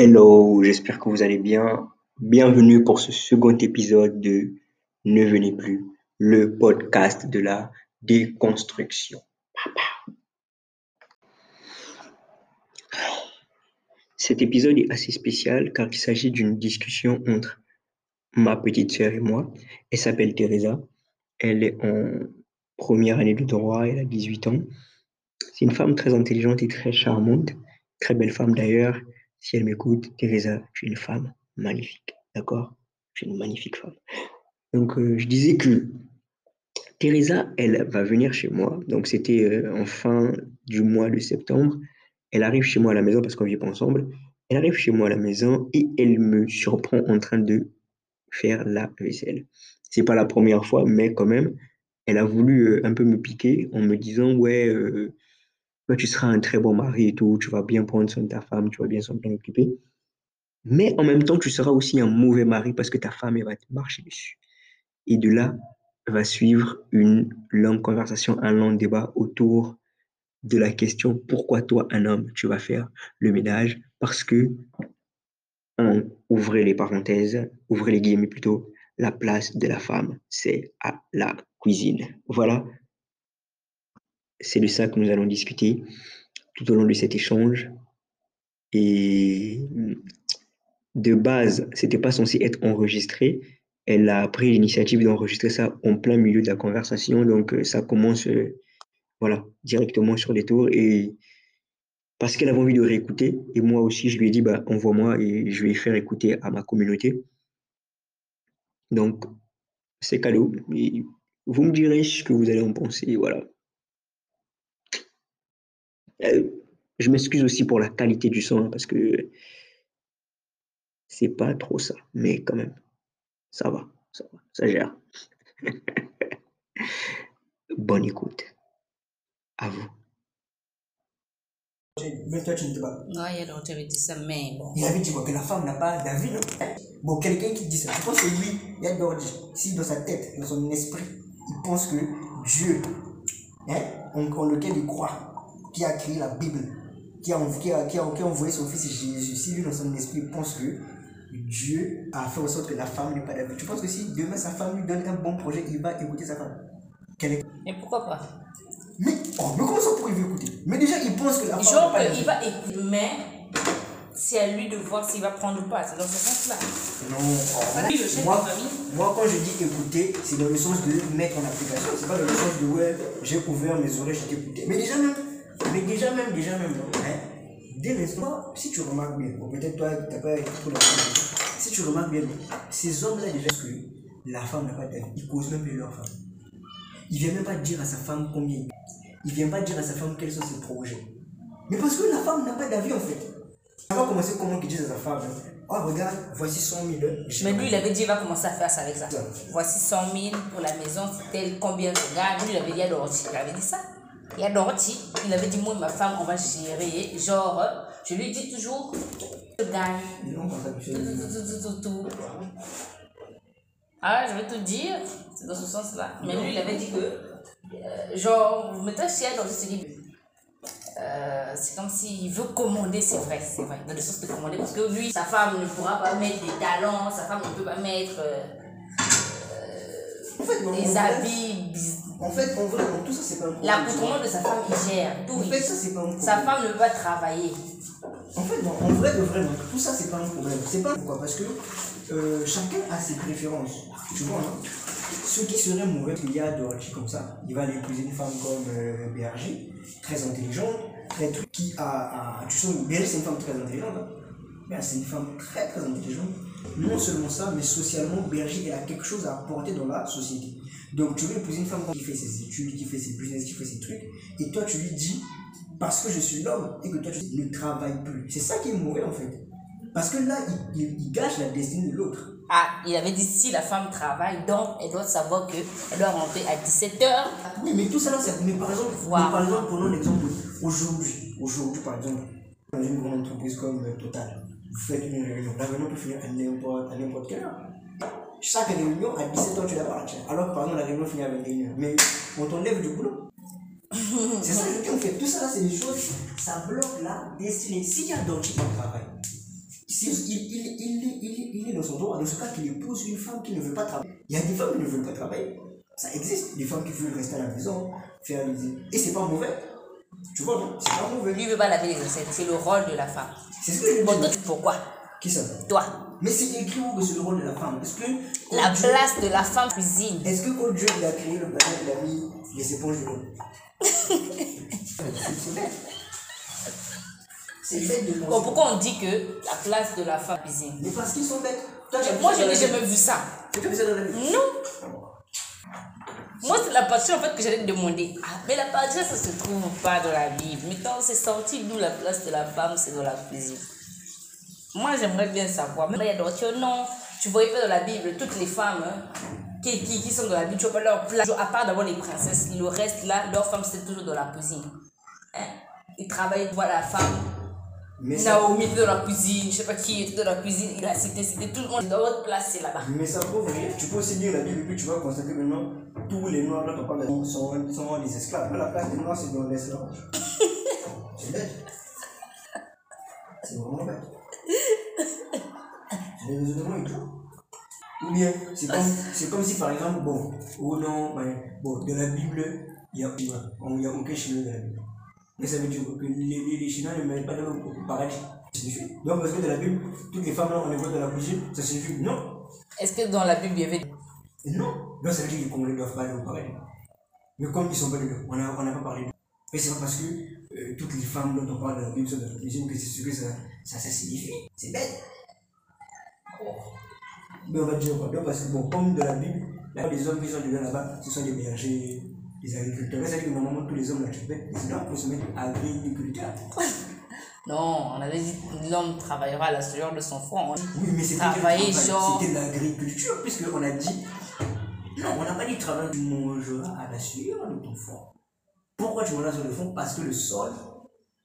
Hello, j'espère que vous allez bien. Bienvenue pour ce second épisode de Ne venez plus, le podcast de la déconstruction. Cet épisode est assez spécial car il s'agit d'une discussion entre ma petite sœur et moi. Elle s'appelle Teresa. Elle est en première année de droit, elle a 18 ans. C'est une femme très intelligente et très charmante, très belle femme d'ailleurs. Si elle m'écoute, Teresa, tu es une femme magnifique, d'accord? Tu es une magnifique femme. Donc, euh, je disais que Teresa, elle va venir chez moi. Donc, c'était euh, en fin du mois de septembre. Elle arrive chez moi à la maison parce qu'on vit pas ensemble. Elle arrive chez moi à la maison et elle me surprend en train de faire la vaisselle. C'est pas la première fois, mais quand même, elle a voulu euh, un peu me piquer en me disant ouais, toi, tu seras un très bon mari et tout, tu vas bien prendre soin de ta femme, tu vas bien s'en occuper. Mais en même temps, tu seras aussi un mauvais mari parce que ta femme, elle va te marcher dessus. Et de là va suivre une longue conversation, un long débat autour de la question pourquoi toi, un homme, tu vas faire le ménage? Parce que, on, ouvrez les parenthèses, ouvrez les guillemets plutôt, la place de la femme, c'est à la cuisine. Voilà, c'est de ça que nous allons discuter tout au long de cet échange. Et de base, c'était pas censé être enregistré. Elle a pris l'initiative d'enregistrer ça en plein milieu de la conversation, donc euh, ça commence, euh, voilà, directement sur les tours. Et parce qu'elle avait envie de réécouter, et moi aussi, je lui ai dit, bah, envoie-moi et je vais faire écouter à ma communauté. Donc, c'est cadeau. Vous me direz ce que vous allez en penser, voilà. Euh, je m'excuse aussi pour la qualité du son, hein, parce que c'est pas trop ça, mais quand même, ça va, ça va, ça gère. Bonne écoute. À vous. Mais toi, tu ne dis pas. Non, il y a d'autres qui disent ça, mais bon. Il avait dit quoi Que la femme n'a pas d'avis, non Bon, quelqu'un qui dit ça, je pense que lui, il y a d'autres. Si dans sa tête, dans son esprit, il pense que Dieu, hein, en, en lequel il croit, qui a créé la Bible, qui a, qui a, qui a, qui a envoyé son fils Jésus, si lui, dans son esprit, pense que Dieu a fait en sorte que la femme n'ait pas d'avis. Tu penses que si demain sa femme lui donne un bon projet, il va écouter sa femme? Est... Mais pourquoi pas? Mais, oh, mais comment ça pour il veut écouter? Mais déjà, il pense que la femme n'a Genre, pas il va écouter, mais c'est à lui de voir s'il va prendre ou pas. C'est dans ce sens-là. Non, oh, Voilà, lui, moi, moi, quand je dis écouter, c'est dans le sens de mettre en application. C'est pas dans le sens de ouais, j'ai ouvert mes oreilles, j'ai écouté. Mais déjà même, mais déjà même, déjà même, hein, dès l'instant, si tu remarques bien, bon, peut-être toi, tu n'as pas été trop dans le si tu remarques bien, ces hommes-là, déjà, que la femme n'a pas d'avis, ils causent même plus leur femme. Il vient même pas dire à sa femme combien. Il vient pas dire à sa femme quels sont ses projets. Mais parce que la femme n'a pas d'avis en fait. Ça va commencer comment qu'il dise à sa femme Oh, regarde, voici 100 000. Je sais Mais lui, il avait dit, il va commencer à faire ça avec ça. Voici 100 000 pour la maison, c'est tel combien de gars. Lui, il avait dit. Il avait dit ça. Et à Dorothy, il avait dit, moi et ma femme, on va gérer. Genre, je lui dis toujours, je gagne. Tout, tout, tout, tout, tout, tout. Ah, je vais te dire, c'est dans ce sens-là. Mais lui, il avait dit que, euh, genre, maintenant, si elle dans ce livre, euh, c'est comme s'il veut commander, c'est vrai, c'est vrai, dans le sens de commander, parce que lui, sa femme ne pourra pas mettre des talons, sa femme ne peut pas mettre euh, non, des habits, En fait, en vrai, tout ça, c'est pas un problème. l'accoutrement de sa femme, il gère tout. En fait, ça, c'est pas un problème. Sa femme ne peut pas travailler. En fait, non, en vrai, de vrai, non, tout ça, c'est pas un problème. C'est pas pourquoi? Parce que euh, chacun a ses préférences. Tu vois, hein Ce qui serait mauvais, qu'il y a Dorothy comme ça. Il va aller épouser une femme comme euh, BRG, très intelligente, très truc, qui a. a- tu sais, BRG, c'est une femme très intelligente. Hein Ben, c'est une femme très très intelligente. Non seulement ça, mais socialement, Berger, elle a quelque chose à apporter dans la société. Donc, tu veux épouser une femme qui fait ses études, qui fait ses business, qui fait ses trucs, et toi, tu lui dis, parce que je suis l'homme, et que toi, tu ne travailles plus. C'est ça qui est mauvais, en fait. Parce que là, il, il- il gâche la destinée de l'autre. Ah, il avait dit si la femme travaille, donc elle doit savoir qu'elle doit rentrer à 17h. Oui, mais tout ça là, c'est. Mais par exemple, Wow. mais par exemple prenons l'exemple aujourd'hui. Aujourd'hui, par exemple, dans une grande entreprise comme Total, vous faites une réunion. La réunion peut finir à n'importe, à n'importe quelle heure. Chaque réunion, à 17h, tu la partir. Alors que par exemple, la réunion finit à 21h. Mais on t'enlève du boulot. c'est ça que en fait. Tout ça c'est des choses, ça bloque la destinée. S'il y a d'autres qui travaillent, il, il, il, il est dans son droit, dans ce cas qu'il épouse une femme qui ne veut pas travailler. Il y a des femmes qui ne veulent pas travailler. Ça existe. Des femmes qui veulent rester à la maison, faire les... Et c'est pas mauvais. Tu vois, non C'est pas mauvais. Lui ne veut pas laver les assiettes, c'est le rôle de la femme. C'est ce que je Bon, dis. toi, pourquoi Qui ça? Toi, Mais c'est écrit où que c'est le rôle de la femme? Est-ce que. la Dieu- place de la femme cuisine. Est-ce que quand Dieu il a créé le planète, il a mis les éponges de l'eau C'est. C'est bête de Bon, pourquoi on dit que la place de la femme cuisine? Mais parce qu'ils sont bêtes. Toi, Moi, la jamais vu ça. Tu vu ça dans la Bible Non. Moi, c'est la partie en fait que j'allais te demander. Ah, mais la partie, ça se trouve pas dans la Bible. Mais quand c'est sorti d'où la place de la femme, c'est dans la cuisine. Moi, j'aimerais bien savoir. Mais il y a d'autres non. Tu voyais pas dans la Bible toutes les femmes hein, qui, qui, qui sont dans la Bible, tu vois pas leur place. À part d'abord les princesses, le reste là, leur femme c'était toujours dans la cuisine. Hein? Ils travaillaient, voir la femme. Mais ça, Naomi était dans la cuisine, je sais pas qui était dans la cuisine, il a cité, c'était tout le monde. Dans votre place, c'est là-bas. mais ça prouve. Tu peux aussi lire la Bible et puis tu vas constater que maintenant, tous les noirs dont on parle sont, sont, sont des esclaves. Mais la place des noirs, c'est dans l'esclavage. c'est bête. C'est vraiment bête. C'est des raisonnements et tout. Ou bien, c'est comme, c'est comme si par exemple, bon, au nom, ouais, bon, de la Bible, il y a, y a aucun Chinois dans la Bible. Mais ça veut dire que les, les, Chinois ne mettent pas dans le paradis. Donc, parce que dans la Bible, toutes les femmes là, on les voit dans la cuisine, ça suffit. Non. Est-ce que dans la Bible, il y avait. Non. Donc, ça veut dire que les Congolais ne doivent pas aller au paradis. Mais comme ils ne sont pas dedans, on n'a on n'a pas parlé d'eux. Mais c'est pas parce que euh, toutes les femmes dont on parle dans la Bible sont dans la cuisine que c'est ce que ça, ça, ça signifie. C'est bête. Mais on va dire quoi? Donc, parce que, bon, comme de la Bible, là, les hommes qui sont dedans là-bas, ce sont des bergers, des agriculteurs. Dire que normalement, tous les hommes là, tu fais, les hommes pour se mettre agriculteurs. Non, on avait dit que l'homme travaillera à la sueur de son front. Oui, mais c'était Travailler, genre. C'était l'agriculture, puisqu'on a dit. Non, on n'a pas dit travail, tu mangeras à la sueur de ton front. Pourquoi tu mangeras sur le fond Parce que le sol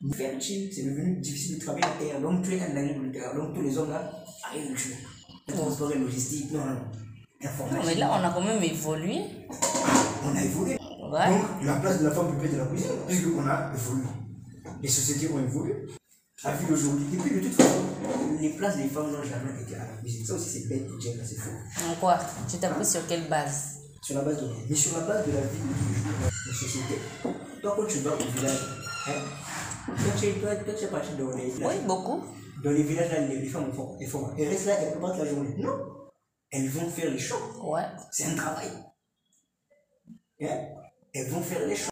est fertile, c'est devenu difficile de travailler la terre. Donc tu es un agriculteur. Donc tous les hommes là, agriculture. Transport et logistique, non, non. Non, mais là, on a quand même évolué. On a évolué. Ouais. Donc la place de la femme peut être dans la cuisine, puisqu'on a évolué. Les sociétés ont évolué. À vu d'aujourd'hui. Et puis de toute façon, les places des femmes n'ont jamais été à la cuisine. Ça aussi c'est bête de dire, c'est faux. En quoi? Tu t'appuies sur quelle base? Sur la base de Mais sur la base de la vie de tous les jours, de la société. Toi, quand tu vas au village, hein, toi, tu es, toi, toi, tu es parti dans les villages. Oui, beaucoup. Dans les villages, là, les, femmes font, elles font. Elles restent là, elles préparent la journée. Non. Elles vont faire les champs. Ouais. C'est un travail. Hein? Elles vont faire les champs.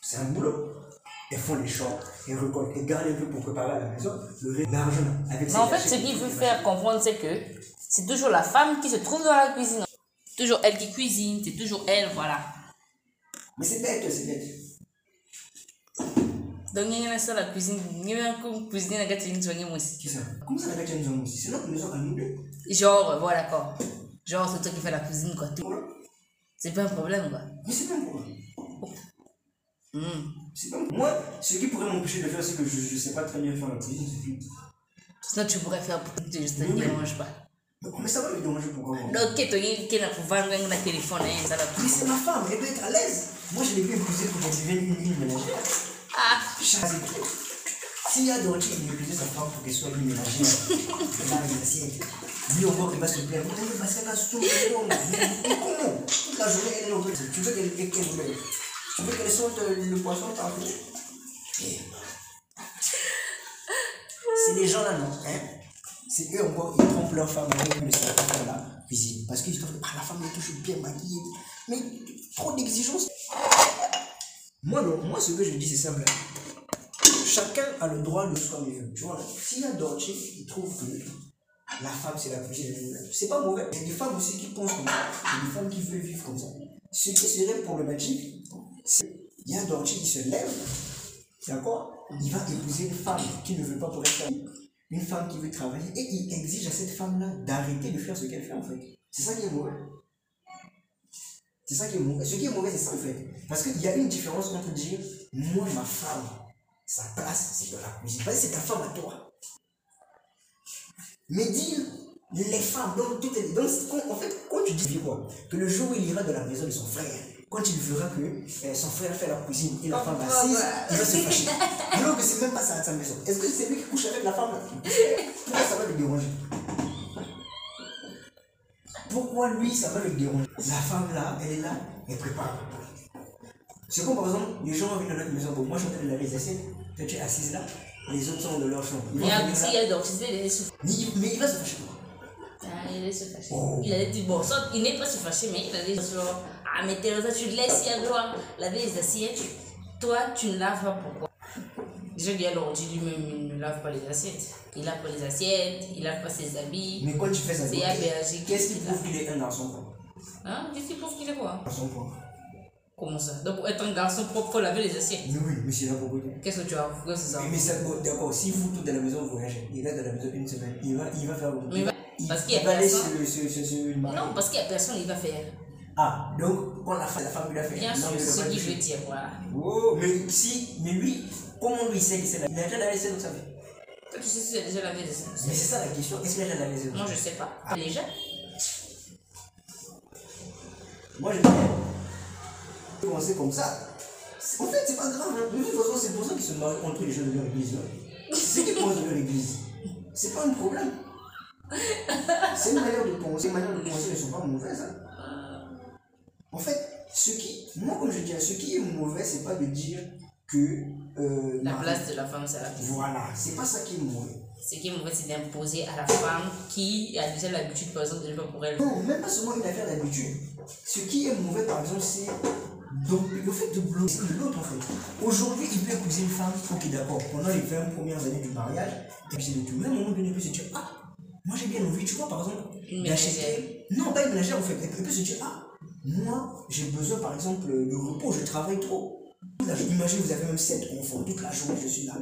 C'est un boulot. Elles font les champs, elles récoltent, elles gardent un peu pour préparer à la maison l'argent. Avec Mais en fait, ce qu'il veut faire comprendre, c'est que c'est toujours la femme qui se trouve dans la cuisine. Toujours elle qui cuisine, c'est toujours elle, voilà. Mais c'est bête, c'est bête. Donc, il y a ça la cuisine. Il y a un cuisine qui a une soignée aussi. Qui ça Comment ça, la gâte nous aussi? C'est notre maison à nous deux. Genre, euh, voilà, d'accord. Genre, c'est toi qui fais la cuisine, quoi. tout. C'est pas un problème, quoi. Mais c'est pas un problème. C'est pas Moi, ce qui pourrait m'empêcher de faire, c'est que je ne sais pas très bien faire la cuisine, c'est tout. Sinon, tu pourrais faire pour que Oui, oui. dérange pas. Mais ça va me déranger pourquoi moi Donc, là pour vendre un téléphone, hein, ça la Mais c'est ma femme, elle doit être à l'aise. Moi, je l'ai pas épousée pour qu'elle devienne une ligne ménagère. Ah, Chasse et tout. S'il y a Dorothy, il épousait sa femme pour qu'elle soit une ménagère. Une assiette. Lui encore, il va se plaindre. Oh, mais parce qu'elle a le nom. Mais comment? Toute la journée, elle est en train de- Tu veux qu'elle qu'elle qu'elle sorte euh, le poisson coup Eh. C'est les gens là, non hein? C'est eux encore, ils trompent leur femme avec le faire la cuisine. Parce qu'ils trouvent ah, la femme est toujours bien maquillée. Mais trop d'exigences. Moi, non, moi, ce que je dis, c'est simple. Chacun a le droit de veut. Tu vois, s'il y a Dolce, il trouve que la femme, c'est la cuisine. C'est pas mauvais. Il y a des femmes aussi qui pensent comme ça. Il y a des femmes qui veulent vivre comme ça. Ce qui serait problématique, il y a Dolce qui se lève, d'accord? Il va épouser une femme qui ne veut pas pour lui. Une femme qui veut travailler et il exige à cette femme-là d'arrêter de faire ce qu'elle fait en fait. C'est ça qui est mauvais. C'est ça qui est mauvais. Ce qui est mauvais, c'est ça en fait. Parce qu'il y a une différence entre dire moi, ma femme, sa place, c'est dans la cuisine. Parce que c'est ta femme à toi. Mais dire les femmes, donc, donc en fait, quand tu dis quoi? Que le jour où il ira dans la maison de son frère, quand il verra que euh, son frère fait la cuisine et la femme assise, il va se fâcher. Alors que c'est même pas ça à sa maison. Est-ce que c'est lui qui couche avec la femme là? Pourquoi ça va le déranger Pourquoi lui, ça va le déranger La femme là, elle est là, elle prépare. C'est comme par exemple, les gens viennent dans notre maison. Bon, moi, je suis en train de laver les assiettes. Toi, tu es assise là. Les autres sont dans leur chambre. Mais si là. il a d'orchestre, il est souffert. Mais il- va se fâcher. Ah, il allait se fâcher. Oh. Il allait dire, bon, il n'est pas se fâcher, mais il allait dire, genre, ah, mais Teresa, tu laisses Yadroa laver les assiettes. Toi, tu ne laves pas pourquoi? Déjà, il y a l'ordi lui-même, il ne lave pas les assiettes. Il lave pas les assiettes, il lave pas ses habits. Mais quand tu fais ça, C'est qu'est-ce qui prouve qu'il est un garçon propre Hein? Qu'est-ce qu'il prouve qu'il est quoi? Garçon propre. Comment ça? Donc, pour être un garçon propre, faut laver les assiettes. Mais oui, mais c'est la propriété. Qu'est-ce que tu as que c'est ça? Mais ça, bon, d'accord, si vous tous dans la maison voyagez, il reste dans la maison une semaine, il va, il va faire Mais il va- il, parce qu'il y a il personne. Non, parce qu'il n'y a personne, il va faire. Ah, donc quand la femme, la femme lui a fait. Bien sûr, il ce qu'il veut dire, voilà. Oh, mais si, mais lui, comment lui il sait que c'est là Il a déjà lavé ses dans sa vie. Toi, tu sais si tu as déjà assiettes Mais c'est ça la question, est-ce qu'il a déjà lavé ses Moi, je sais pas. Déjà Moi je bien commencer comme ça? En fait, c'est pas grave. hein. De toute façon, c'est pour ça qu'ils se marient entre les gens de leur église. là. C'est qui pensent de leur église. C'est pas un problème. C'est une manière de penser. Les manières de penser ne sont pas mauvaises. hein. En fait, ce qui, moi, comme je dis, ce qui est mauvais, c'est pas de dire que. euh, La place de la femme, c'est la cuisine. Voilà, c'est pas ça qui est mauvais. Ce qui est mauvais, c'est d'imposer à la femme qui a déjà l'habitude, par exemple, de ne pas pour elle. Non, même pas seulement une affaire d'habitude. Ce qui est mauvais, par exemple, c'est donc, le fait de bloquer l'autre, en fait. Aujourd'hui, il peut épouser une femme, ok, d'accord, pendant les 20 premières années du mariage, et puis c'est tout. Même au moment donné, il peut se dire, ah, moi j'ai bien envie, tu vois, par exemple, Une d'acheter. Non, pas une ménagère, en fait. Elle peut se dire, ah, moi, j'ai besoin, par exemple, de repos, je travaille trop. Imaginez, vous avez même 7 enfants, toute la journée, je suis là.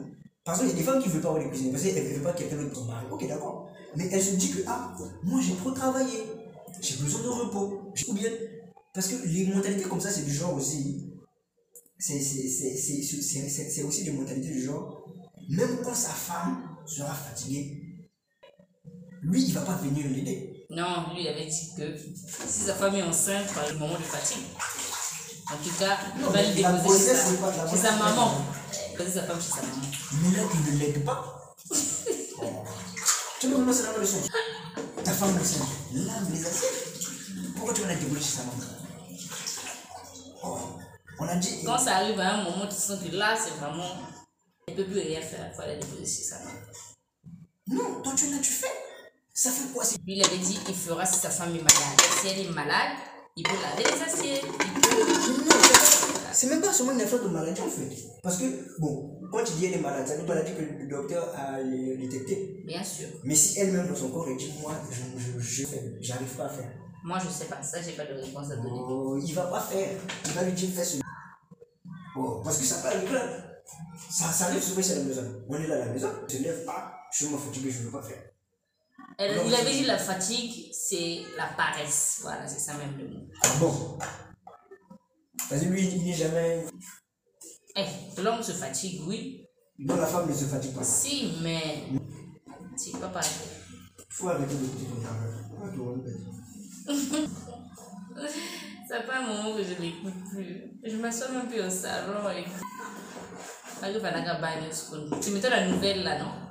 Par exemple, il y a des femmes qui ne veulent pas aller cuisiner parce qu'elles ne veulent pas que quelqu'un d'autre se marie. Ok, d'accord. Mais elle se dit que, ah, moi j'ai trop travaillé, j'ai besoin de repos. Ou bien, parce que les mentalités comme ça, c'est du genre aussi. C'est aussi des mentalités du genre. Même quand sa femme sera fatiguée, lui, il ne va pas venir l'aider. Non, lui, il avait dit que si sa femme est enceinte par le moment de fatigue, en tout cas, il Non, va mais le la déposer chez sa, la maman. sa femme chez sa maman. Mais là, il ne l'aide pas. tu vois comment c'est la leçon Ta femme aussi, lave les assiettes. Pourquoi tu vas la débrouiller chez sa maman? Oh, On a dit. Quand ça arrive à un moment, tu sens que là, c'est vraiment. Elle ne peut plus rien faire, il faut aller déposer chez sa maman. Non, toi tu l'as, tu fais. Ça fait quoi Lui, il avait dit qu'il fera si sa femme est malade. Si elle est malade, il peut laver les assiettes. Il peut. C'est pas- même pas seulement une affaire de maladie en fait. Parce que, bon, quand tu dis elle est malade, ça veut pas dire que le docteur a détecté. Bien sûr. Mais si elle-même dans son corps, elle dit Moi, je, je, je fais, j'arrive pas à faire. Moi, je sais pas. Ça, j'ai pas de réponse à donner. Oh, il va pas faire. Il va lui dire Fais ce. Oh, parce que ça peut arriver. là. Ça, ça arrive souvent à la maison. On est là à la maison, on se lève, ah, je suis fatigué, je veux pas faire. Non, il avait dit la fatigue, c'est la paresse. Voilà, c'est ça même le mot. Ah bon? Parce que lui, il n'est jamais. Eh, l'homme se fatigue, oui. Non, la femme ne se fatigue pas. Si, mais c'est pas pareil. faut arrêter toi, répète. Ça fait un moment que je l'écoute plus. Je m'assois même plus au salon et Tu mettais la nouvelle là, non?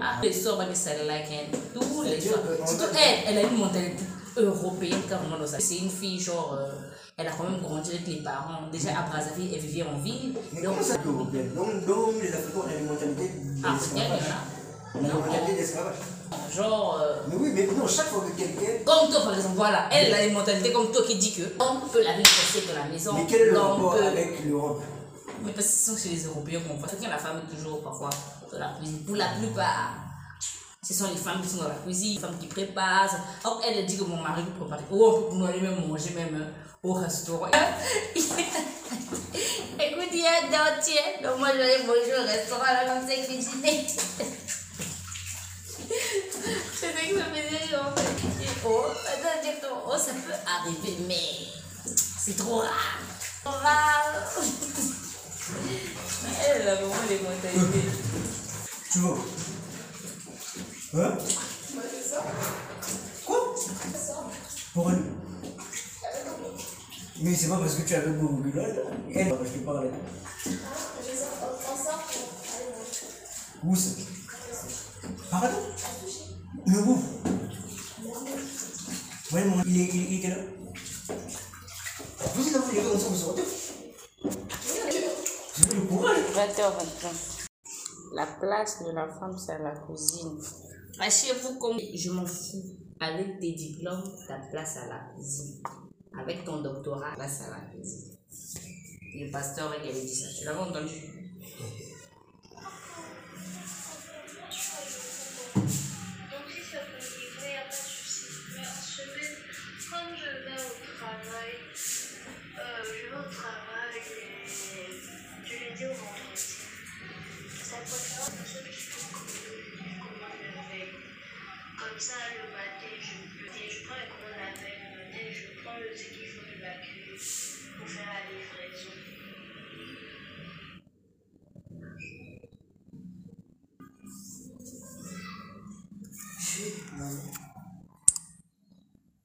Ah, les soirs, like elle. Tous les soirs. Surtout elle, elle a une mentalité européenne carrément dans. C'est une fille, genre, euh, elle a quand même grandi avec les parents. Déjà à Brazzaville, elle vivait en ville. Mais Donc, ça européenne Donc, donc, les Africains, on a une mentalité Ah, africaine, il y en d'esclavage. a. On a une mentalité d'esclavage. Genre, euh, Mais oui, mais non, chaque fois que quelqu'un. comme toi par exemple, voilà, elle a une mentalité comme toi qui dit que on peut laver les assiettes dans la maison. Mais quel est le l'homme rapport peut- avec l'Europe? Mais parce que ce sont chez les Européens qu'on voit. Quelqu'un, la femme est toujours parfois la cuisine. Pour la plupart, ce sont les femmes qui sont dans la cuisine, les femmes qui préparent. Or, elle dit que mon mari peut préparer. Oh, on peut aller même manger même euh, au restaurant. Écoute, il y a dentier. Donc, moi, je vais aller manger au restaurant là, comme c'est cuisiner. C'est ça que ça me dit. Et Oh, attends, directement. Oh, ça peut arriver, mais c'est trop rare. Trop rare. Elle a vraiment les mentalités. Tu vois Hein Quoi Pour elle Mais c'est pas parce que tu avais beaucoup de gueule. Elle, je te parlais. Où ça Pardon Mais vous Vraiment, il, est, il, il était là. Vous êtes là, vous levez ensemble, vous sortez. Vous avez le courage. 20h25. La place de la femme, c'est la cuisine. Chez vous, comme je m'en fous. Avec tes diplômes, ta place à la cuisine. Avec ton doctorat, place à la cuisine. Le pasteur, il avait dit ça. Tu l'avais entendu? Comme ça, le matin, je, le- je prends les commandes la veille, le matin, je prends le ce qu'il faut de la cuisine pour faire la livraison.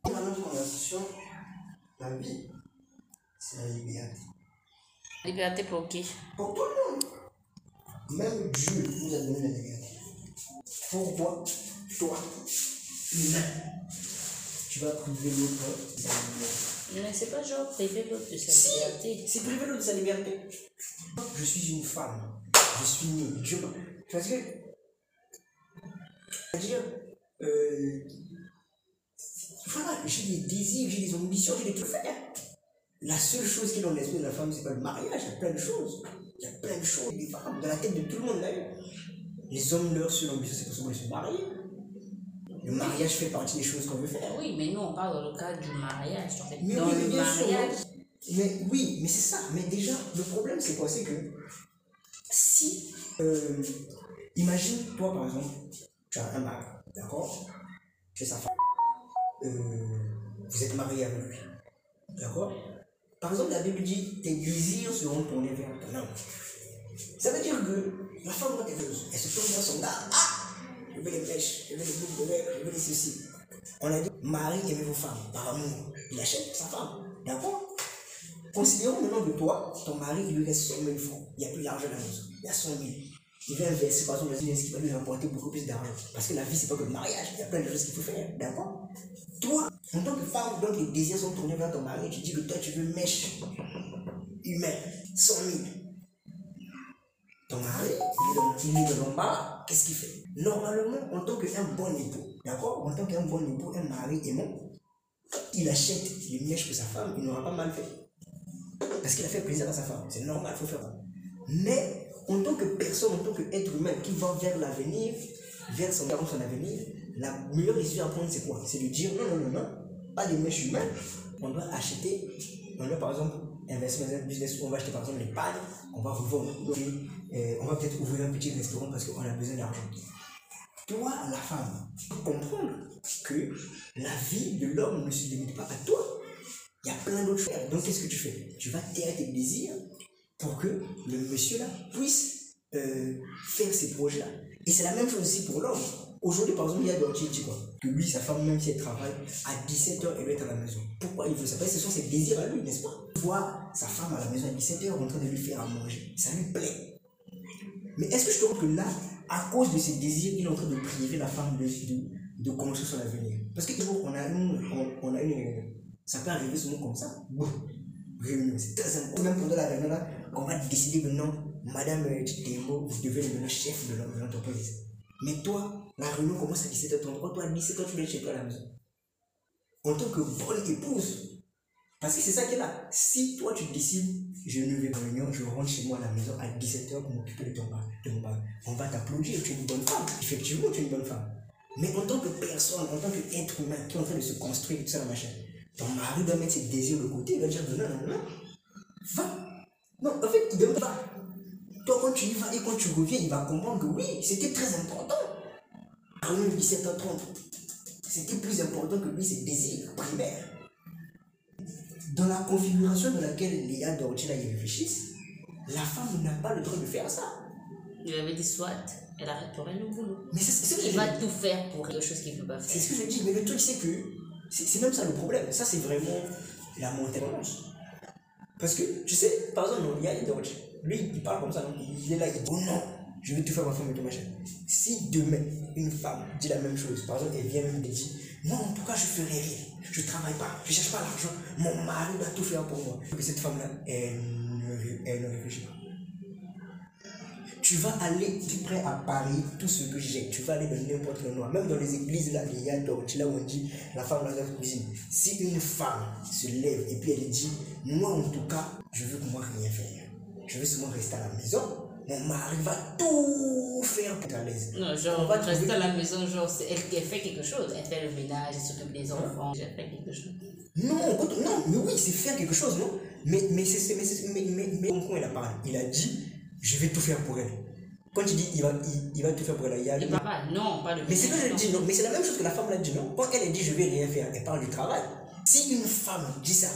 Dans notre conversation, la vie, c'est la liberté. Liberté pour qui? Pour tout le monde. Même Dieu nous a donné la liberté. Pourquoi toi, humain, tu vas priver l'autre de sa liberté? Mais c'est pas genre priver l'autre de sa Si, liberté. c'est priver l'autre de sa liberté. Je suis une femme. Je suis née. Tu vois ce que. C'est-à-dire, euh, voilà, j'ai des désirs, j'ai des ambitions, j'ai des trucs faire. La seule chose qui est dans l'esprit de la femme, c'est pas le mariage, il y a plein de choses. Il y a plein de choses, des femmes, dans la tête de tout le monde d'ailleurs. Les hommes, leur seule ambition, c'est forcément de se marier. Le mariage fait partie des choses qu'on veut faire. Ah Oui, mais nous, on parle dans le cadre du mariage. En fait. Mais dans oui, le bien sûr. mariage, Mais oui, mais c'est ça. Mais déjà, le problème, c'est quoi? C'est que si, euh, imagine, toi, par exemple, tu as un mari, d'accord? Tu es sa femme. Euh, vous êtes marié avec lui, d'accord? Par exemple, la Bible dit tes désirs seront tournés vers ton homme. Ça veut dire que la femme doit être heureuse. Elle se tourne vers son gars. Ah Je veux les mèches, je veux les boucles d'oreilles, je veux les ceci. On a dit, mari, aimez vos femmes, par amour. Il achète sa femme, d'accord Considérons maintenant que toi, ton mari, il lui reste 100 000 francs. Il n'y a plus d'argent à la maison. Il y a 100 000. Il va investir par exemple dans une qui va lui rapporter beaucoup plus d'argent. Parce que la vie, c'est pas que le mariage. Il y a plein de choses qu'il faut faire. D'accord Toi, en tant que femme, donc les désirs sont tournés vers ton mari. Tu dis que toi, tu veux mèche humain, 100 000. Ton mari, il est dans- dans l'embarras. Qu'est-ce qu'il fait? Normalement, en tant qu'un bon époux, d'accord? En tant qu'un bon époux, un mari aimant, il achète les mèches pour sa femme, il n'aura pas mal fait. Parce qu'il a fait plaisir à sa femme. C'est normal, il faut faire ça. Mais en tant que personne, en tant qu'être humain qui va vers l'avenir, vers son, son avenir, la meilleure décision à prendre, c'est quoi? C'est de dire non, non, non, non, pas des mèches humains. On doit acheter, on doit par exemple investir dans un business où on va acheter par exemple les pannes, on va revendre. Et, euh, on va peut-être ouvrir un petit restaurant parce qu'on a besoin d'argent. Toi, la femme, faut comprendre que la vie de l'homme ne se limite pas à toi. Il y a plein d'autres choses. Donc, qu'est-ce que tu fais? Tu vas taire tes désirs pour que le monsieur-là puisse euh, faire ses projets-là. Et c'est la même chose aussi pour l'homme. Aujourd'hui, par exemple, il y a Dorothy dit quoi Que lui, sa femme, même si elle travaille, à 17h, elle doit être à la maison. Pourquoi il veut ça? Parce que ce sont ses désirs à lui, n'est-ce pas? Voir sa femme à la maison à 17h en train de lui faire à manger, ça lui plaît. Mais est-ce que je te rends que là, à cause de ses désirs, il est en train de priver la femme de, de, de construire son avenir? Parce que toujours, on a une, on, on. Ça peut arriver souvent comme ça. Réunion, c'est très important. Même pendant la réunion là, qu'on va décider non, Madame euh, Tembo, vous devez devenir chef de l'en- de l'entreprise. Mais toi, la réunion commence à 17h33, toi à 17h, tu être chez toi à la maison? En tant que bonne épouse, parce que c'est ça qui est là. Si toi tu décides, je ne vais pas réunion, je rentre chez moi à la maison à 17h pour m'occuper de ton mari, de mon mari, on va t'applaudir, tu es une bonne femme. Effectivement, tu es une bonne femme. Mais en tant que personne, en tant qu'être humain qui est en train de se construire, tout ça, la machin, ton mari doit mettre ses désirs de côté, il va dire non, non, non, va. Non, en fait, il ne pas. Toi, quand tu y vas et quand tu reviens, il va comprendre que oui, c'était très important. À 17h30, c'était plus important que lui, ses désirs primaires. Dans la configuration dans laquelle Léa Dorothy y réfléchissent, la femme n'a pas le droit de faire ça. il avait dit soit, elle arrêterait le boulot. Mais c'est c'est ce que Il je va tout faire pour quelque chose qu'il ne peut pas C'est faire. ce que je dis. Mais le truc, c'est que c'est c'est même ça le problème. Ça, c'est vraiment la montée. Parce que, tu sais, par exemple, non, il y a Dorothy. Lui, il parle comme ça, non il est là, il dit oh non, je vais tout faire ma femme et tout machin. Si demain, une femme dit la même chose, par exemple, elle vient même me dire, moi en tout cas, je ferai rien, je travaille pas, je cherche pas l'argent, mon mari doit tout faire pour moi. Que cette femme-là, elle ne, elle ne réfléchit pas. Tu vas aller, tu prêt à parier tout ce que j'ai. Tu vas aller dans n'importe quel endroit. Même dans les églises, là, il y a là où on dit la femme la cuisine. Si une femme se lève et puis elle dit Moi en tout cas, je veux que moi rien faire. Je veux seulement rester à la maison. Mon mari va tout faire pour à l'aise. Non, On genre, va rester à la maison, genre, c'est elle qui fait quelque chose. Elle fait le ménage, elle s'occupe des enfants, elle fait quelque chose. Non, non, mais oui, c'est faire quelque chose, non? Mais, mais, c'est, mais, c'est- mais, mais, mais quand il a parlé, il a dit Je vais tout faire pour elle. Quand il dit il va, il, il va tout faire pour elle, il y a Et papa, non, pas le Mais c'est que je dis non. non, mais c'est la même chose que la femme l'a dit non? Quand elle a dit je vais rien faire, elle parle du travail. Si une femme dit ça,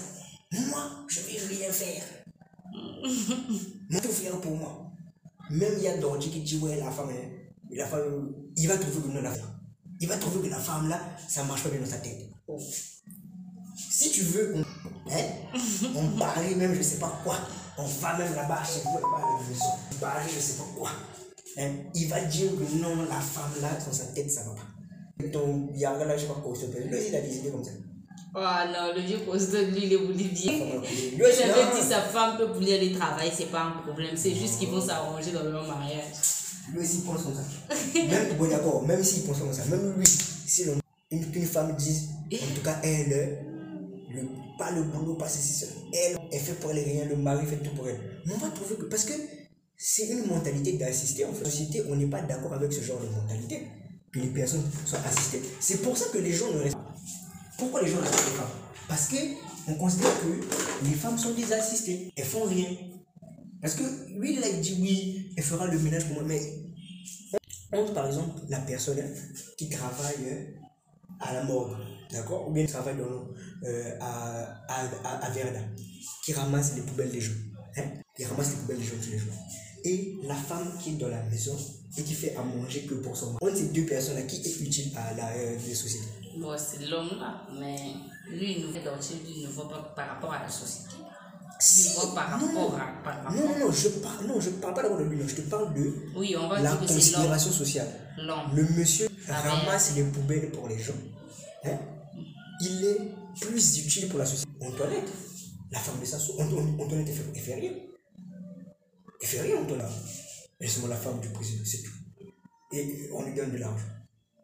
moi je vais rien faire. Moi tout faire pour moi. Même il y a Dorji qui dit ouais la femme, hein, la femme, il va trouver que non la femme. Il va trouver que la femme là, ça marche pas bien dans sa tête. Si tu veux, on, hein, on parie même je sais pas quoi. On va même là-bas chez vous, là-bas à la maison. On parie je sais pas quoi. Hein, il va dire que non, la femme là, dans sa tête, ça va pas. Donc, il y a un gars là, je sais pas quoi, il a décidé comme ça. Oh non, le vieux poste lui, il est Lui, j'avais dit sa femme peut pouler aller travailler, c'est pas un problème. C'est juste qu'ils vont s'arranger dans leur mariage. Lui aussi, il pense comme ça. Même, bon, d'accord, même s'il pense comme ça, même lui, si une, qu'une femme dise, en tout cas, elle, le, pas le boulot, pas ceci, elle, elle fait pour elle rien, le mari fait tout pour elle. Mais on va trouver que, parce que c'est une mentalité d'assister. En fait, en société, on n'est pas d'accord avec ce genre de mentalité, que les personnes soient assistées. C'est pour ça que les gens ne restent pas. Pourquoi les gens ne restent pas Parce que on considère que les femmes sont des assistées, elles font rien. Parce que lui, il dit oui, elle fera le ménage pour moi, mais entre par exemple la personne qui travaille à la morgue, d'accord? Ou bien qui travaille dans, euh, à, à, à, Verda, qui ramasse les poubelles des gens, hein? Qui ramasse les poubelles des gens tous les jours. Et la femme qui est dans la maison et qui fait à manger que pour son mari. Entre ces deux personnes-là, qui est utile à la euh, des sociétés Bon, c'est l'homme là, mais lui, il nous fait il ne voit pas par rapport à la société. Il voit par non, rapport à. Par rapport. non, non, non, je parle, non, je parle pas d'abord de lui, non, je te parle de Oui, on va la dire considération sociale. Le monsieur Ah, ramasse les poubelles pour les gens. Hein? Il est plus utile pour la société. Antoinette, la femme de Sassou, Anto- Antoinette, elle fait rien. Elle fait rien, Antoinette. Elle est seulement la femme du président, c'est tout. Et on lui donne de l'argent.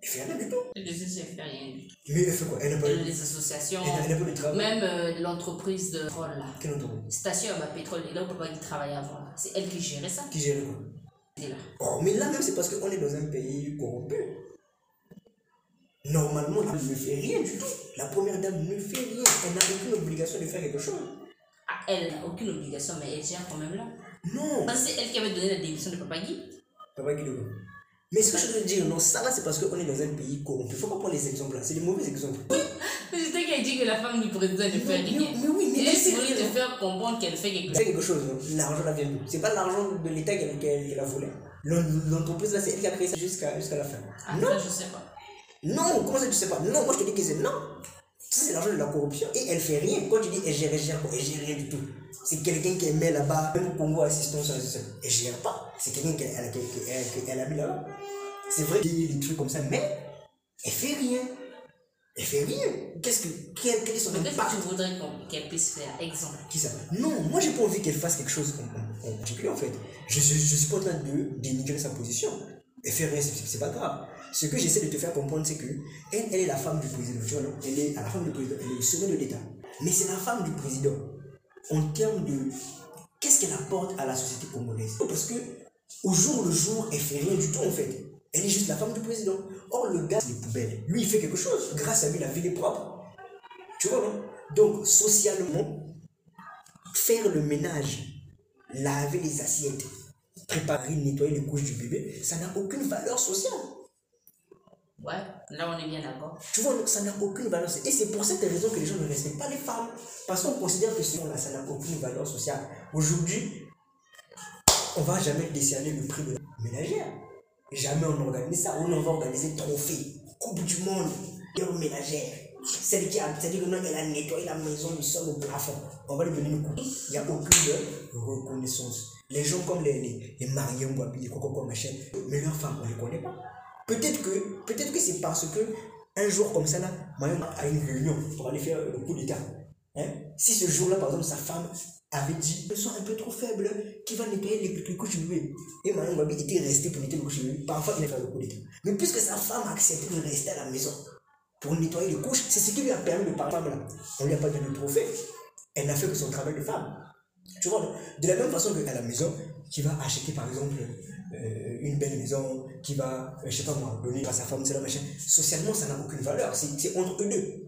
Elle fait rien du tout. Sais, je fais rien du tout. Mais elle fait quoi? Elle n'a pas, Les associations, elle n'a- elle n'a pas de travail. même euh, l'entreprise de pétrole là. Quelle entreprise? Station à pétrole, et là où papa qui travaillait avant, là. c'est elle qui gérait ça. Qui gère quoi? C'est là. Oh, mais là même, c'est parce qu'on est dans un pays corrompu. Normalement, dame ne fait rien du tout. La première dame ne fait rien. Elle n'a aucune obligation de faire quelque chose. Ah, elle n'a aucune obligation, mais elle gère quand même là. Non. C'est elle qui avait donné la démission de papa Guy. Papa Guido. Mais ce que je veux dire, non, ça là, c'est parce qu'on est dans un pays corrompu. Il faut pas prendre les exemples là. C'est des mauvais exemples. C'était qui a dit que la femme du président ne fait rien. mais oui, mais Elle fait voulu te faire comprendre qu'elle fait quelque chose. fait quelque chose. non. L'argent là vient d'où? C'est pas l'argent de l'État qu'elle a volé. L'en- L'entreprise là, c'est elle qui a créé ça jusqu'à la fin. Ah, Non. je sais pas. Non, comment ça tu sais pas? Non, moi je te dis que c'est non. Ça, c'est l'argent de la corruption et elle fait rien. Quand tu dis elle gère, elle gère quoi? Elle gère rien du tout. C'est quelqu'un qui met là-bas, même au Congo assistance, elle gère pas. C'est quelqu'un qu'elle elle, qu'elle- qu'elle- qu'elle a mis là-bas. C'est vrai, il y a des trucs comme ça, mais elle fait rien. Elle fait rien. Qu'est-ce que, quel, quel est son impact que tu voudrais qu'elle puisse faire Exemple. qui ça? Non, moi j'ai pas envie qu'elle fasse quelque chose en, particulier en fait. Je, je, je suis pas en train de dénigrer sa position. Elle fait rien, c'est pas grave. Ce que j'essaie de te faire comprendre, c'est que elle, elle est la femme du président, tu vois, non Elle est à la femme du président, elle est le sommet de l'État. Mais c'est la femme du président en termes de qu'est-ce qu'elle apporte à la société congolaise? Parce que au jour le jour, elle fait rien du tout en fait. Elle est juste la femme du président. Or, le gars, c'est les poubelles. Lui, il fait quelque chose. Grâce à lui, la ville est propre. Tu vois, non? Donc, socialement, faire le ménage, laver les assiettes, préparer, nettoyer les couches du bébé, ça n'a aucune valeur sociale. Ouais, là on est bien d'accord. Tu vois, ça n'a aucune valeur. Et c'est pour cette raison que les gens ne respectent pas les femmes. Parce qu'on considère que ce là ça n'a aucune valeur sociale. Aujourd'hui, on va jamais décerner le prix de ménagère. Jamais on organise ça. On va organiser trophée, Coupe du Monde, meilleure ménagère. Celle qui a, c'est-à-dire que non, elle a nettoyé la maison du sol au plafond. On va lui donner une coupe. Il n'y a aucune reconnaissance. Les gens comme les, les, les mariés, les machin, mais leurs femmes, on ne les connaît pas. Peut-être que, peut que c'est parce que un jour comme ça, là, a une réunion pour aller faire le coup d'état. Hein? Si ce jour-là, par exemple, sa femme avait dit elles sont un peu trop faibles, qui va nettoyer les, les couches bébé? Et Mariam Wabi était resté pour nettoyer les couches bébé. Parfois, il a fait le coup d'état. Mais puisque sa femme a accepté de rester à la maison pour nettoyer les couches, c'est ce qui lui a permis de parler là. On lui a pas donné de trophée. Elle n'a fait que son travail de femme. Tu vois, de la même façon qu'à la maison, qui va acheter par exemple euh, une belle maison, qui va, euh, je sais pas moi, donner à sa femme, c'est la machin. Socialement, ça n'a aucune valeur. C'est entre eux deux.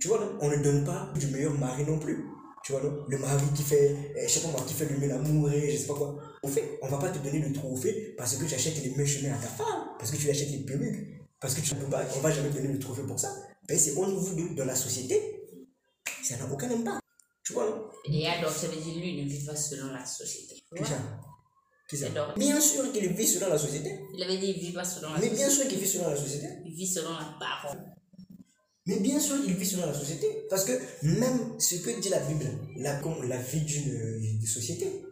Tu vois, non? on ne donne pas du meilleur mari non plus. Tu vois, non? le mari qui fait, euh, je sais pas moi, qui fait le mieux l'amour et je sais pas quoi. Au fait, on va pas te donner le trophée parce que tu achètes les meilleurs chemins à ta femme, parce que tu achètes les perruques, parce que tu ne peux pas, on va jamais te donner le trophée pour ça. Ben, c'est entre vous deux, dans la société, ça n'a aucun impact. Tu vois, non? Et alors, ça veut dire lui ne vit pas selon la société. Ça Qui ça C'est donc- Bien sûr qu'il vit selon la société. Il avait dit il vit pas selon la Mais société. bien sûr qu'il vit selon la société. Il vit selon la parole. Mais bien sûr qu'il vit selon la société. Parce que même ce que dit la Bible, la, la vie d'une société,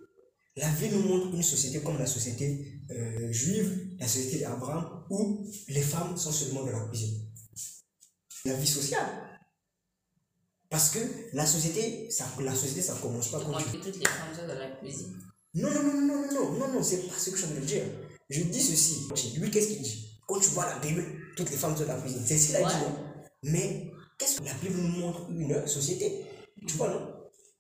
la vie nous montre une société comme la société euh, juive, la société d'Abraham, où les femmes sont seulement dans la cuisine. La vie sociale. Parce que la société, ça, la société, ça commence pas quand tu toutes les femmes sont dans la cuisine? Non, non, non, non, non, non, non, non, c'est pas ce que je suis en train de dire. Je dis ceci. Lui, qu'est-ce qu'il dit? Quand tu vois la Bible, toutes les femmes sont dans la cuisine. C'est ce qu'il a dit, non Mais qu'est-ce que la Bible nous montre une société? Tu vois, non?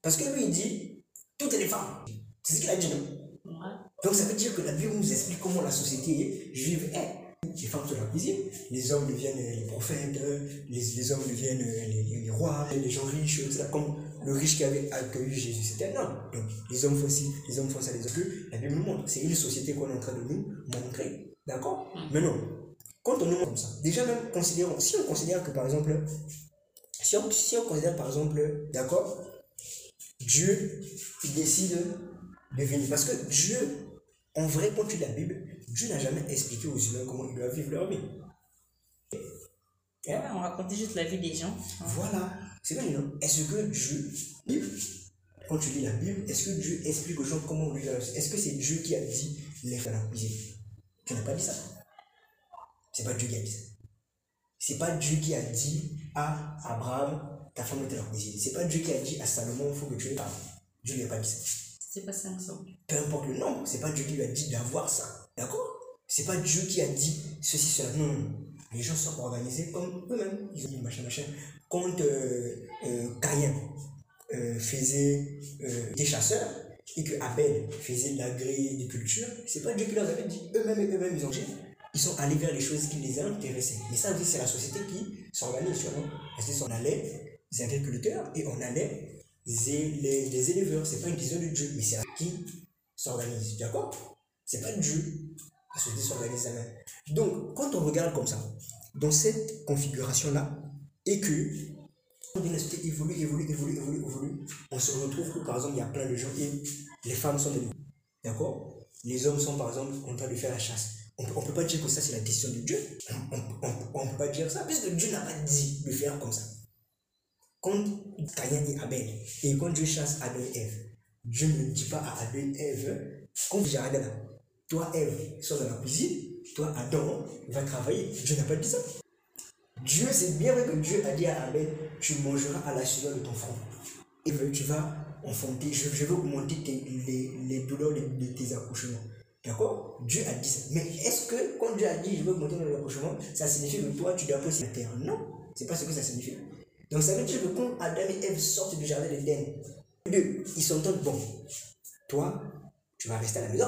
Parce que lui, il dit toutes les femmes. C'est ce qu'il a dit, non? Ouais. Donc ça veut dire que la Bible nous explique comment la société juive est. Les femmes sont dans la cuisine, les hommes deviennent euh, les prophètes, euh, les, les hommes deviennent euh, les, les- les rois, les gens riches, etc. Comme le riche qui avait accueilli Jésus, c'était un homme. Donc les hommes font ci, les hommes font ça, les hommes la Bible nous montre. C'est une société qu'on est en train de nous montrer. D'accord? Mais non, quand on nous montre comme ça, déjà même considérons, si on considère que par exemple, si on, si on considère par exemple, d'accord, Dieu il décide de venir. Parce que Dieu, en vrai, quand tu lis la Bible, Dieu n'a jamais expliqué aux humains comment ils doivent vivre leur vie. Ouais, on racontait juste la vie des gens. Voilà. C'est bien, non Est-ce que Dieu, quand tu lis la Bible, est-ce que Dieu explique aux gens comment leur vie Est-ce que c'est Dieu qui a dit les faire la cuisine? Tu n'as pas dit ça. C'est pas Dieu qui a dit ça. C'est pas Dieu qui a dit à Abraham, ta femme était la cuisine. C'est pas Dieu qui a dit à Salomon, il faut que tu aies femme. Dieu lui a pas dit ça. C'est pas 500. peu importe le nombre, c'est pas Dieu qui lui a dit d'avoir ça. D'accord? C'est pas Dieu qui a dit ceci, cela. Non. Les gens sont organisés comme eux-mêmes. Ils ont dit machin, machin. Quand euh, euh, faisait euh, des chasseurs et que Abel faisait de l'agriculture, c'est pas Dieu qui leur avait dit. Eux-mêmes et eux-mêmes, ils ont dit. Ils sont allés vers les choses qui les intéressaient. Mais ça c'est la société qui s'organise, vois. non? Parce qu'on allait les agriculteurs et on allait les, les, éleveurs. C'est pas une décision de Dieu, mais c'est qui s'organise. D'accord? C'est pas Dieu. Société s'organise elle-même. Donc, quand on regarde comme ça, dans cette configuration-là, et que la évolue, évolue, évolue, évolue, évolue, on se retrouve que, par exemple, il y a plein de gens et les femmes sont des D'accord? Les hommes sont, par exemple, en train de faire la chasse. On ne peut pas dire que ça, c'est la décision de Dieu. On ne peut pas dire ça, puisque Dieu n'a pas dit de faire comme ça. Quand Caïn et Abel, et quand Dieu chasse Adam et Ève, Dieu ne dit pas à Adam et Ève, quand vous là, toi Ève, sois dans la cuisine, toi Adam, va travailler. Dieu n'a pas dit ça. Dieu, c'est bien vrai que Dieu a dit à Abel, tu mangeras à la sueur de ton front. Et tu vas enfanter, je, veux augmenter les, les douleurs de, de tes accouchements. D'accord? Dieu a dit ça. Mais est-ce que quand Dieu a dit je veux augmenter les accouchements, ça signifie que toi tu dois posséder la terre? Non, c'est pas ce que ça signifie. Donc ça veut dire que quand Adam et Ève sortent du jardin d'Éden, ils s'entendent, bon, toi, tu vas rester à la maison,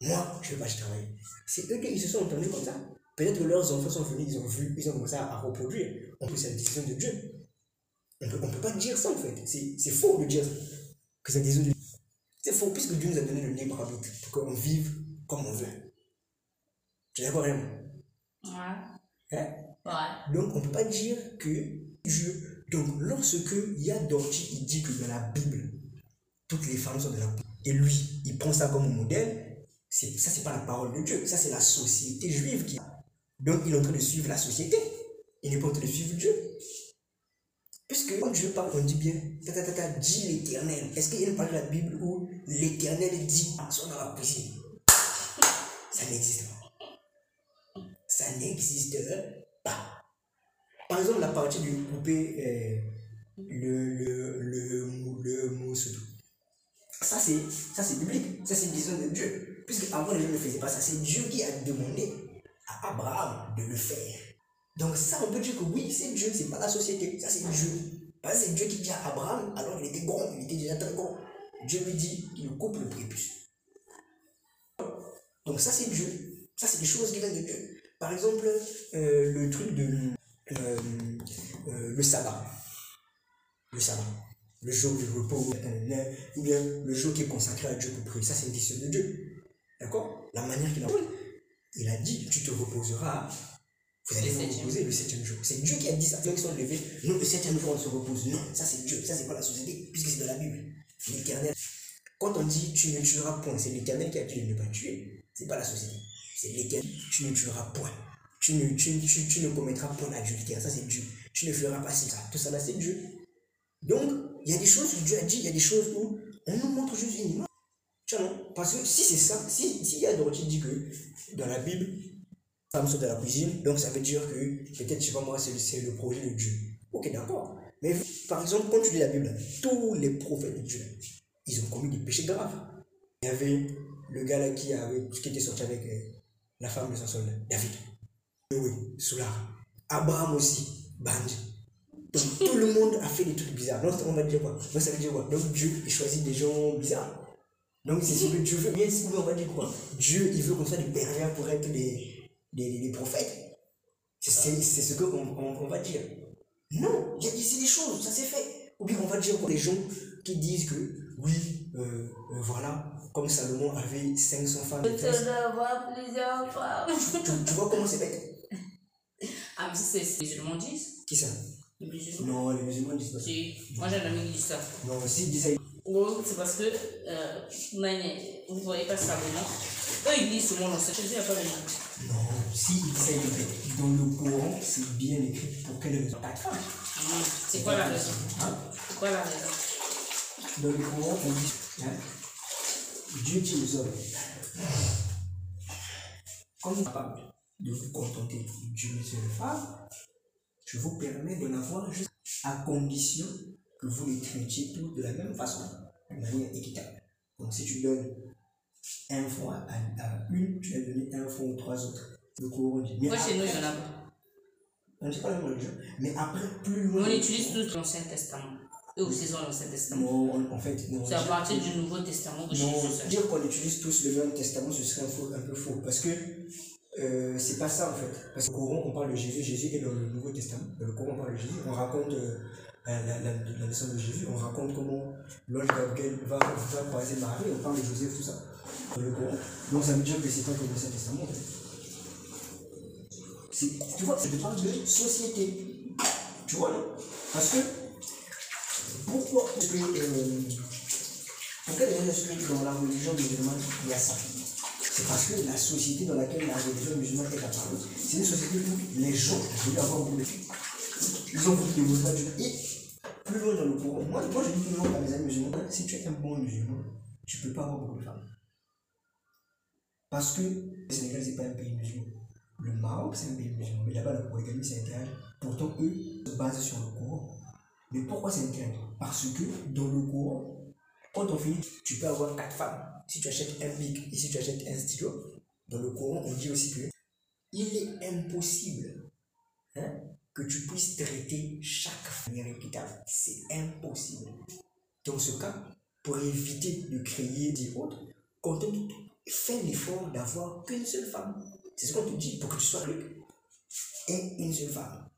moi, je ne vais pas travailler. C'est eux ils se sont entendus comme ça. Peut-être que leurs enfants sont venus, ils ont vu, ils ont commencé à, reproduire. On peut, c'est la décision de Dieu. On peut, on peut pas dire ça en fait. C'est c'est faux de dire. Que c'est la décision de Dieu. C'est faux puisque Dieu nous a donné le libre arbitre pour qu'on vive comme on veut. Tu es d'accord moi? Ouais. Hein? Ouais. Donc, on ne peut pas dire que Dieu. Donc, lorsque Yadorji il dit que dans la Bible, toutes les femmes sont de la et lui, il prend ça comme modèle, ça, c'est pas la parole de Dieu. Ça, c'est la société juive qui. Donc, il est en train de suivre la société. Il n'est pas en train de suivre Dieu. Puisque quand Dieu parle, on dit bien, ta, ta, ta, ta, dit l'éternel. Est-ce qu'il y a une parole de la Bible où l'éternel dit, soit dans la cuisine Ça n'existe pas. Ça n'existe pas. Par exemple, la partie du coupé, euh, le, le, le, le mot surtout. Ça, c'est ça c'est biblique. Ça, c'est vision de Dieu. Puisque avant, les gens ne faisaient pas ça. C'est Dieu qui a demandé à Abraham de le faire. Donc, ça, on peut dire que oui, c'est Dieu, c'est pas la société. Ça, c'est Dieu. Parce que c'est Dieu qui dit à Abraham, alors il était grand, il était déjà très grand. Dieu lui dit qu'il coupe le prépuce. Donc, ça, c'est Dieu. Ça, c'est des choses qui viennent de Dieu. Par exemple, euh, le truc de. euh, euh, le sabbat. Le sabbat. Le jour du repos, ou bien le jour qui est consacré à Dieu pour prier. Ça, c'est une question de Dieu. D'accord? La manière qu'il a. Il a dit tu te reposeras. Vous allez Le vous reposer le septième jour. C'est Dieu qui a dit ça. Ceux qui sont levés, non, le septième jour on se repose. Non, ça c'est Dieu. Ça c'est pas la société, puisque c'est dans la Bible. L'éternel. Quand on dit tu ne tueras point, c'est l'éternel qui a dit de ne pas tuer. C'est pas la société. C'est l'éternel. Tu ne tueras point. Tu ne, tu, tu, tu ne commettras point d'adultère. Ça c'est Dieu. Tu ne feras pas ça. Tout ça là c'est Dieu. Donc, il y a des choses que Dieu a dit, il y a des choses où on nous montre juste une image. Tu non Parce que si c'est ça, si, s'il y a Dorothy dit que dans la Bible, femmes sont dans la cuisine, donc ça veut dire que peut-être, je sais pas moi, c'est le, projet de Dieu. Ok, d'accord. Mais par exemple, quand tu lis la Bible, tous les prophètes de Dieu, ils ont commis des péchés graves. Il y avait le gars là qui, avait, qui était sorti avec euh, la femme de son soldat, David. Noé, Soulard. Abraham aussi, bandit. Donc tout le monde a fait des trucs bizarres. Donc on va dire quoi? Donc ça veut dire quoi? Donc Dieu il choisit des gens bizarres. Donc c'est ce que Dieu veut. Bien sûr, on va dire quoi? Dieu il veut qu'on soit des pervers pour être des, des, des prophètes. C'est ce qu'on on, on va dire. Non, il y a c'est des choses, ça c'est fait. Ou bien on va dire quoi Les gens qui disent que oui, euh, euh, voilà, comme Salomon avait 500 femmes. Je te d'avoir plusieurs femmes. Tu, tu vois comment c'est fait? Ah, mais c'est les musulmans disent. Qui ça? Les musulmans. Non, les musulmans disent pas ça. Si. Moi, j'ai un ami qui dit ça. Non, s'ils disent ça, C'est parce que Nani, vous ne voyez pas Salomon. Eux, ils disent cette chose, il n'y a pas de nom. Non, si il de faire. Dans le Coran, c'est bien écrit pour quelle raison Quatre femmes. Hum, C'est quoi la raison? Hein? C'est quoi la raison? Dans le Coran, on dit hein, Dieu dit aux hommes Comme vous êtes capable de vous contenter d'une seule femme, je vous permets d'en avoir juste à condition que vous les traitiez tous de la même façon, de manière équitable. Donc si tu donnes un fonds à, une, tu vas donner un fonds aux trois autres. Le Coran dit. Moi, chez nous, il y en a pas. on ne sait pas la même religion. Mais après, plus loin. On utilise tous l'Ancien Testament. Eux aussi, ils ont l'Ancien Testament. Non, en- fait, non. C'est à partir du Nouveau Testament que je Non, ça. dire qu'on utilise tous le même testament, ce serait un, faux- un peu faux. Parce que euh, c'est pas ça en fait. Parce qu'au Coran, on parle de Jésus. Jésus est dans le Nouveau Testament. Dans le Coran, on parle de Jésus. On raconte euh, la, la, la, naissance de Jésus. On raconte comment l'ange Gabriel va, va croiser Marie. On parle de Joseph, tout ça. Le Coran. Donc ça veut dire que c'est pas comme l'Ancien Testament en fait. C'est- Tu vois, je parle de société. Tu vois, non? Parce que pourquoi est-ce que. euh, pour quelle raison est-ce que dans la religion musulmane, il y a ça? C'est parce que la société dans laquelle la religion musulmane est apparue, c'est une société où les gens voulaient avoir beaucoup de. Ils ont voulu démontrer Dieu. Et plus loin dans le Coran, moi, moi je dis toujours à mes amis musulmans, si tu es un bon musulman, tu ne peux pas avoir beaucoup de femmes. Parce que le Sénégal, ce n'est pas un pays musulman. Le Maroc, c'est un pays musulman. Mais là-bas, la polygamie, c'est interdit. Pourtant, eux se basent sur le Coran. Mais pourquoi c'est interdit Parce que dans le Coran, quand on finit, tu peux avoir quatre femmes. Si tu achètes un bic et si tu achètes un stylo, dans le Coran, on dit aussi que il est impossible hein, que tu puisses traiter chaque manière équitable. C'est impossible. Dans ce cas, pour éviter de créer des autres, on fait l'effort d'avoir qu'une seule femme, c'est ce qu'on te dit pour que tu sois riche, et une seule femme.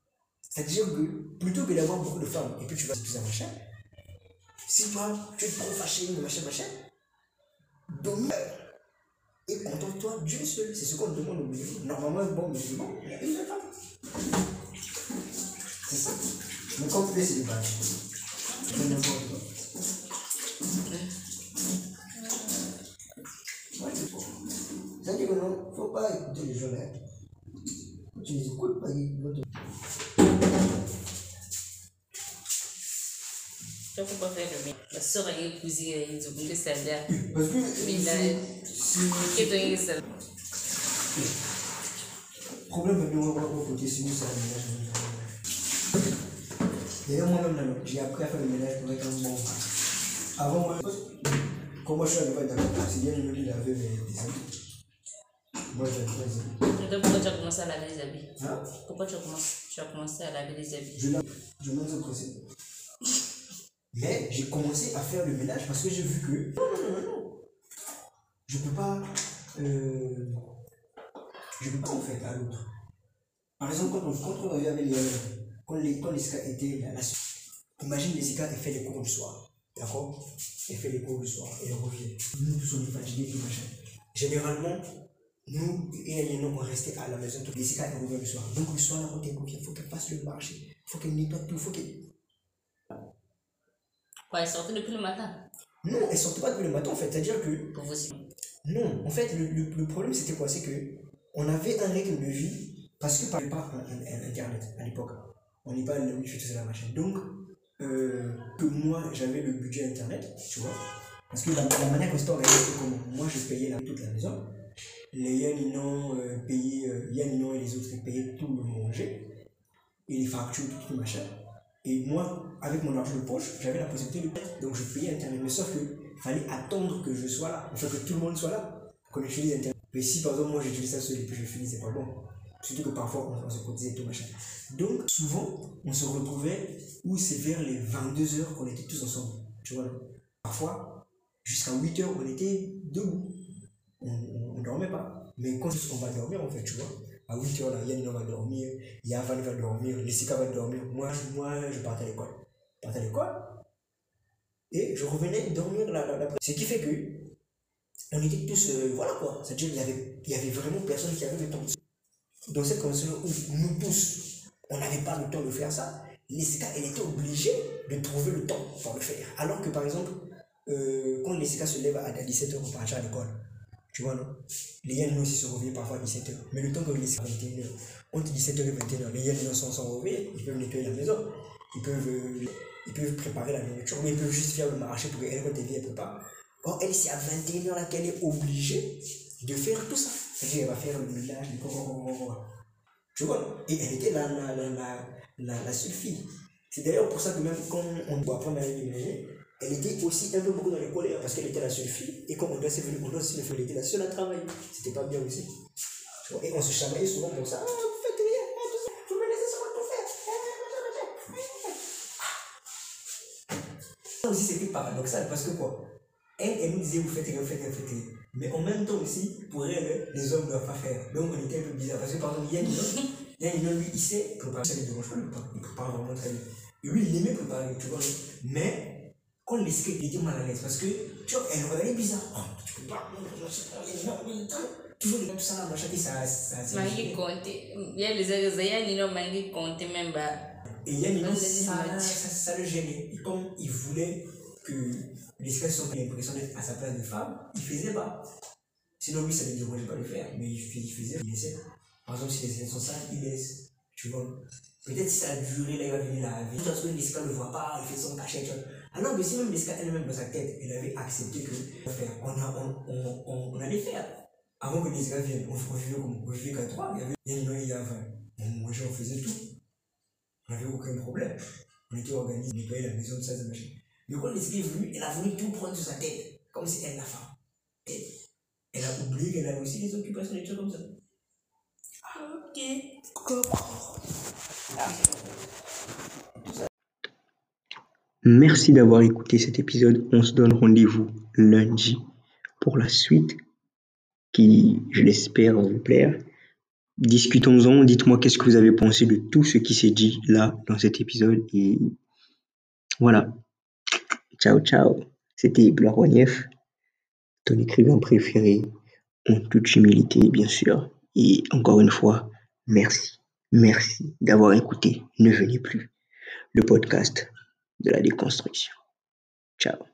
C'est-à-dire que plutôt que d'avoir beaucoup de femmes et puis tu vas plus un machin, si toi tu es trop fâché, machin, machin, domine et contente-toi Dieu seul. C'est ce qu'on demande aux musulmans. Normalement, un bon musulman, il a une seule femme. C'est ça. Mais comme eux, c'est des bâches. C'est n'importe quoi. C'est. C'est-à-dire que non, faut pas écouter les gens là. Tu les écoutes pas, ils vont te pas faire le mien. La soeur a une cousine, elle que c'est. Parce que Mais là, si, qui est dans une problème c'est nous, c'est le ménage. D'ailleurs, moi-même, là, j'ai appris à faire le ménage pour être un bon Avant, moi, quand moi je suis arrivé à Dakar, c'est bien lui il avait mes des amis. Moi, j'avais pas. Et donc, pourquoi tu as commencé à laver les habits? Hein? Pourquoi tu as commencé, tu as commencé à laver les habits? Je lave, je mets au procès. Mais j'ai commencé à faire le ménage parce que j'ai vu que. Non, non, non, non. Je peux pas. Euh, je peux pas en fait à l'autre. Par exemple, quand on, quand on avait les. Quand les, quand les SICA étaient là, imagine les SICA, elle fait les cours du soir. D'accord? Elle fait les cours du soir et elle revient. Nous tous on est fatigués, tout machin. Généralement, nous et les noms on restait à la maison. Les SICA, elles reviennent le soir. Donc le soir, là, quand elle revient, il faut qu'elle fasse le marché. Il faut qu'elle nettoie tout. Il faut qu'elle. Ouais, elle sortait depuis le matin. Non, elle sortait pas depuis le matin en fait. C'est-à-dire que. Pour vous aussi. Non, en fait, le, le, le problème c'était quoi? C'est que on avait un rythme de vie parce que par pas internet à l'époque. On n'est pas wifi, tout ça, la machine. Donc, euh, que moi j'avais le budget internet, tu vois. Parce que la, manière que c'était organisé, c'était comment? Moi je payais toute la maison. Les Yanninon euh, payaient, euh, et les autres ils payaient tout le manger. Et les factures, tout le machin. Et moi, avec mon argent de poche, j'avais la possibilité de. Donc je payais Internet. Mais sauf que fallait attendre que je sois là. Enfin, que tout le monde soit là. Qu'on utilise Internet. Mais si par exemple, moi j'utilise ça seul et puis je finis, c'est pas bon. Surtout que parfois on, se cotisait tout machin. Donc souvent, on se retrouvait où c'est vers les 22h qu'on était tous ensemble. Tu vois, parfois, jusqu'à 8h, on était debout. On, on dormait pas. Mais quand on va dormir, en fait, tu vois, à 8h, là, Yann va dormir, Yavan va dormir, Lessika va dormir. Moi, moi, je partais à l'école. Je partais à l'école et je revenais dormir la, la, la... Ce qui fait que on était tous, euh, voilà quoi. C'est-à-dire qu'il y avait, il y avait vraiment personne qui avait le temps. Dans cette condition où nous tous, on n'avait pas le temps de faire ça, Lessika, elle était obligée de trouver le temps pour le faire. Alors que par exemple, euh, quand Lessika se lève à 17h pour partir à l'école, tu vois, non? Les Yann aussi se réveillent parfois à 17h. Mais le temps que à 21h, entre 17h et 21h, les Yann sont, réveillés, ils peuvent nettoyer la maison, ils peuvent, euh, ils peuvent préparer la nourriture, mais ils peuvent juste faire le marché pour qu'elle, quand elle vient, elle. Or, elle, c'est à 21h là qu'elle est obligée de faire tout ça. Qu'elle va faire le Tu vois Et elle était la, la, la, la, la, fille. C'est d'ailleurs pour ça que même quand on doit apprendre à déménager, elle était aussi un peu beaucoup dans les colères parce qu'elle était la seule fille. Et comme on doit se on doit se elle était la seule à travailler. C'était pas bien aussi. Et on se chamaillait souvent pour ça. Ah, vous faites rien, ah, vous me laissez tout faire. Ça c'était paradoxal parce que quoi? Elle, elle nous disait vous faites rien, vous faites rien, vous faites rien. Mais en même temps aussi, pour elle, les hommes ne doivent pas faire. Donc on était un peu bizarre. Parce que par exemple, Yann Yann lui, il sait préparer. Ça ne dérange pas, il prépare vraiment très bien. Et lui, il aimait préparer, tu vois. Mais quand les il était mal à l'aise parce que tu vois, elle regardait bizarre. Oh, tu peux pas, toujours les tout ça machin, et ça, ça. Mangi compte. Il y a les Zaya Nino Mangi compte même pas. Et Yann Même ça, les ça, ça, le gênait. Et comme il voulait que soient l'impression d'être à sa place de femme, il faisait pas. Sinon, lui, ça ne dérangeait pas de le faire, mais il fais- il faisait, il laissait. Par exemple, si les skates sont sales, il laisse. Tu vois. Peut-être si ça a duré, là, il va venir la vie. Parce que les skates ne le voient pas, il fait son cachet. Alors que si même les skates elle-même dans sa tête, elle avait accepté que on, a, on, on, on, allait faire. Avant que les skates viennent, on, vivait comme on vivait qu'à trois, il y avait il y a une il y a vingt. On mangeait, on faisait tout. On n'avait aucun problème. On était organisé, on nettoyait la maison, tout ça, ça machin. Mais quand les skates est venue, elle a voulu tout prendre sur sa tête, comme si elle la femme. Elle a oublié qu'elle avait aussi des occupations, des trucs comme ça. Merci d'avoir écouté cet épisode. On se donne rendez-vous lundi pour la suite qui, je l'espère, va vous plaire. Discutons-en, dites-moi qu'est-ce que vous avez pensé de tout ce qui s'est dit là dans cet épisode. Et voilà. Ciao, ciao. C'était Blaroignef, ton écrivain préféré, en toute humilité, bien sûr. Et encore une fois, merci. Merci d'avoir écouté Ne venez plus, le podcast de la déconstruction. Ciao.